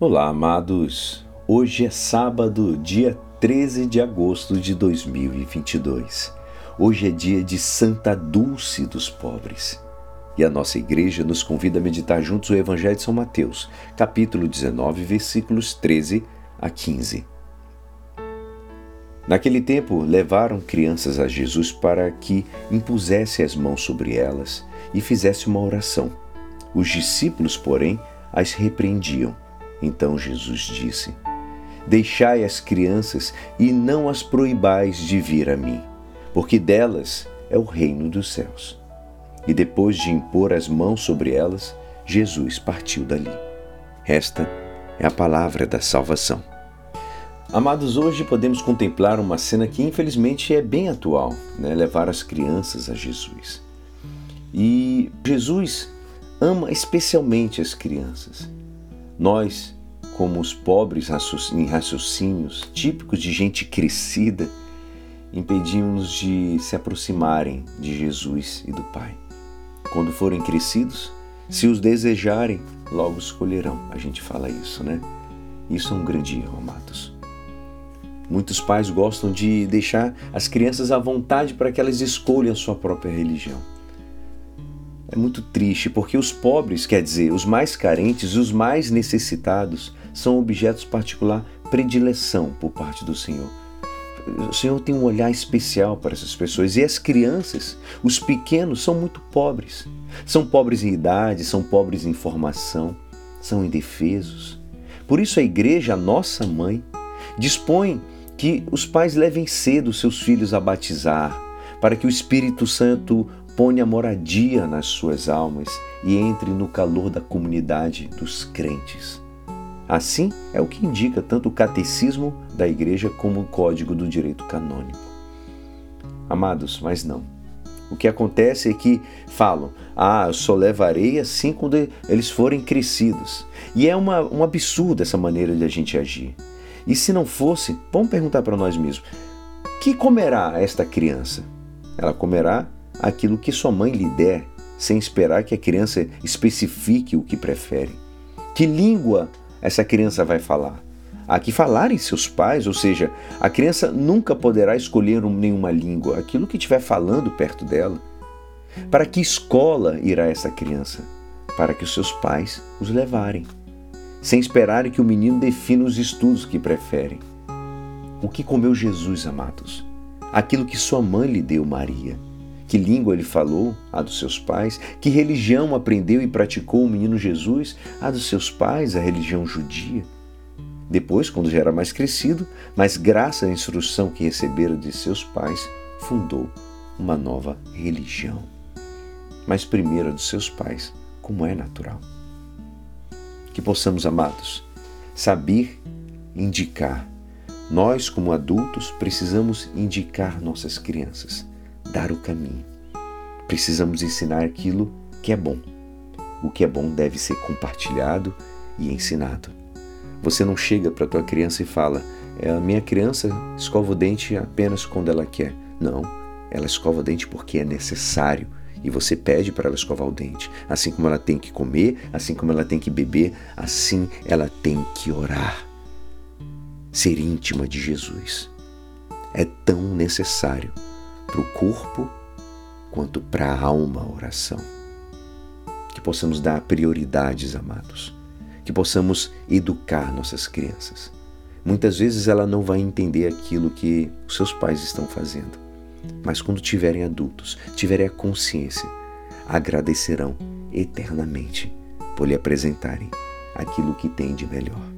Olá, amados. Hoje é sábado, dia 13 de agosto de 2022. Hoje é dia de Santa Dulce dos Pobres. E a nossa igreja nos convida a meditar juntos o Evangelho de São Mateus, capítulo 19, versículos 13 a 15. Naquele tempo, levaram crianças a Jesus para que impusesse as mãos sobre elas e fizesse uma oração. Os discípulos, porém, as repreendiam. Então Jesus disse: Deixai as crianças e não as proibais de vir a mim, porque delas é o reino dos céus. E depois de impor as mãos sobre elas, Jesus partiu dali. Esta é a palavra da salvação. Amados, hoje podemos contemplar uma cena que infelizmente é bem atual, né? levar as crianças a Jesus. E Jesus ama especialmente as crianças. Nós, como os pobres em raciocínios típicos de gente crescida, impedimos de se aproximarem de Jesus e do Pai. Quando forem crescidos, se os desejarem, logo escolherão. A gente fala isso, né? Isso é um grande erro, amados. Muitos pais gostam de deixar as crianças à vontade para que elas escolham a sua própria religião é muito triste, porque os pobres, quer dizer, os mais carentes, os mais necessitados, são objetos particular predileção por parte do Senhor. O Senhor tem um olhar especial para essas pessoas. E as crianças, os pequenos, são muito pobres. São pobres em idade, são pobres em formação, são indefesos. Por isso a igreja, a nossa mãe, dispõe que os pais levem cedo seus filhos a batizar, para que o Espírito Santo ponha moradia nas suas almas e entre no calor da comunidade dos crentes. Assim é o que indica tanto o catecismo da Igreja como o Código do Direito Canônico. Amados, mas não. O que acontece é que falam, ah, eu só levarei assim quando eles forem crescidos. E é uma, um absurdo essa maneira de a gente agir. E se não fosse, vamos perguntar para nós mesmos: que comerá esta criança? Ela comerá aquilo que sua mãe lhe der, sem esperar que a criança especifique o que prefere. Que língua essa criança vai falar? Há que falar em seus pais, ou seja, a criança nunca poderá escolher nenhuma língua, aquilo que estiver falando perto dela. Para que escola irá essa criança? Para que os seus pais os levarem, sem esperarem que o menino defina os estudos que preferem. O que comeu Jesus, amados? Aquilo que sua mãe lhe deu, Maria. Que língua ele falou? A dos seus pais. Que religião aprendeu e praticou o menino Jesus? A dos seus pais, a religião judia. Depois, quando já era mais crescido, mas graças à instrução que recebera de seus pais, fundou uma nova religião. Mas primeiro a dos seus pais, como é natural. Que possamos, amados, saber indicar. Nós, como adultos, precisamos indicar nossas crianças dar o caminho. Precisamos ensinar aquilo que é bom. O que é bom deve ser compartilhado e ensinado. Você não chega para tua criança e fala: é, "A minha criança escova o dente apenas quando ela quer". Não, ela escova o dente porque é necessário e você pede para ela escovar o dente. Assim como ela tem que comer, assim como ela tem que beber, assim ela tem que orar. Ser íntima de Jesus é tão necessário para o corpo quanto para a alma a oração. Que possamos dar prioridades, amados. Que possamos educar nossas crianças. Muitas vezes ela não vai entender aquilo que os seus pais estão fazendo. Mas quando tiverem adultos, tiverem a consciência, agradecerão eternamente por lhe apresentarem aquilo que tem de melhor.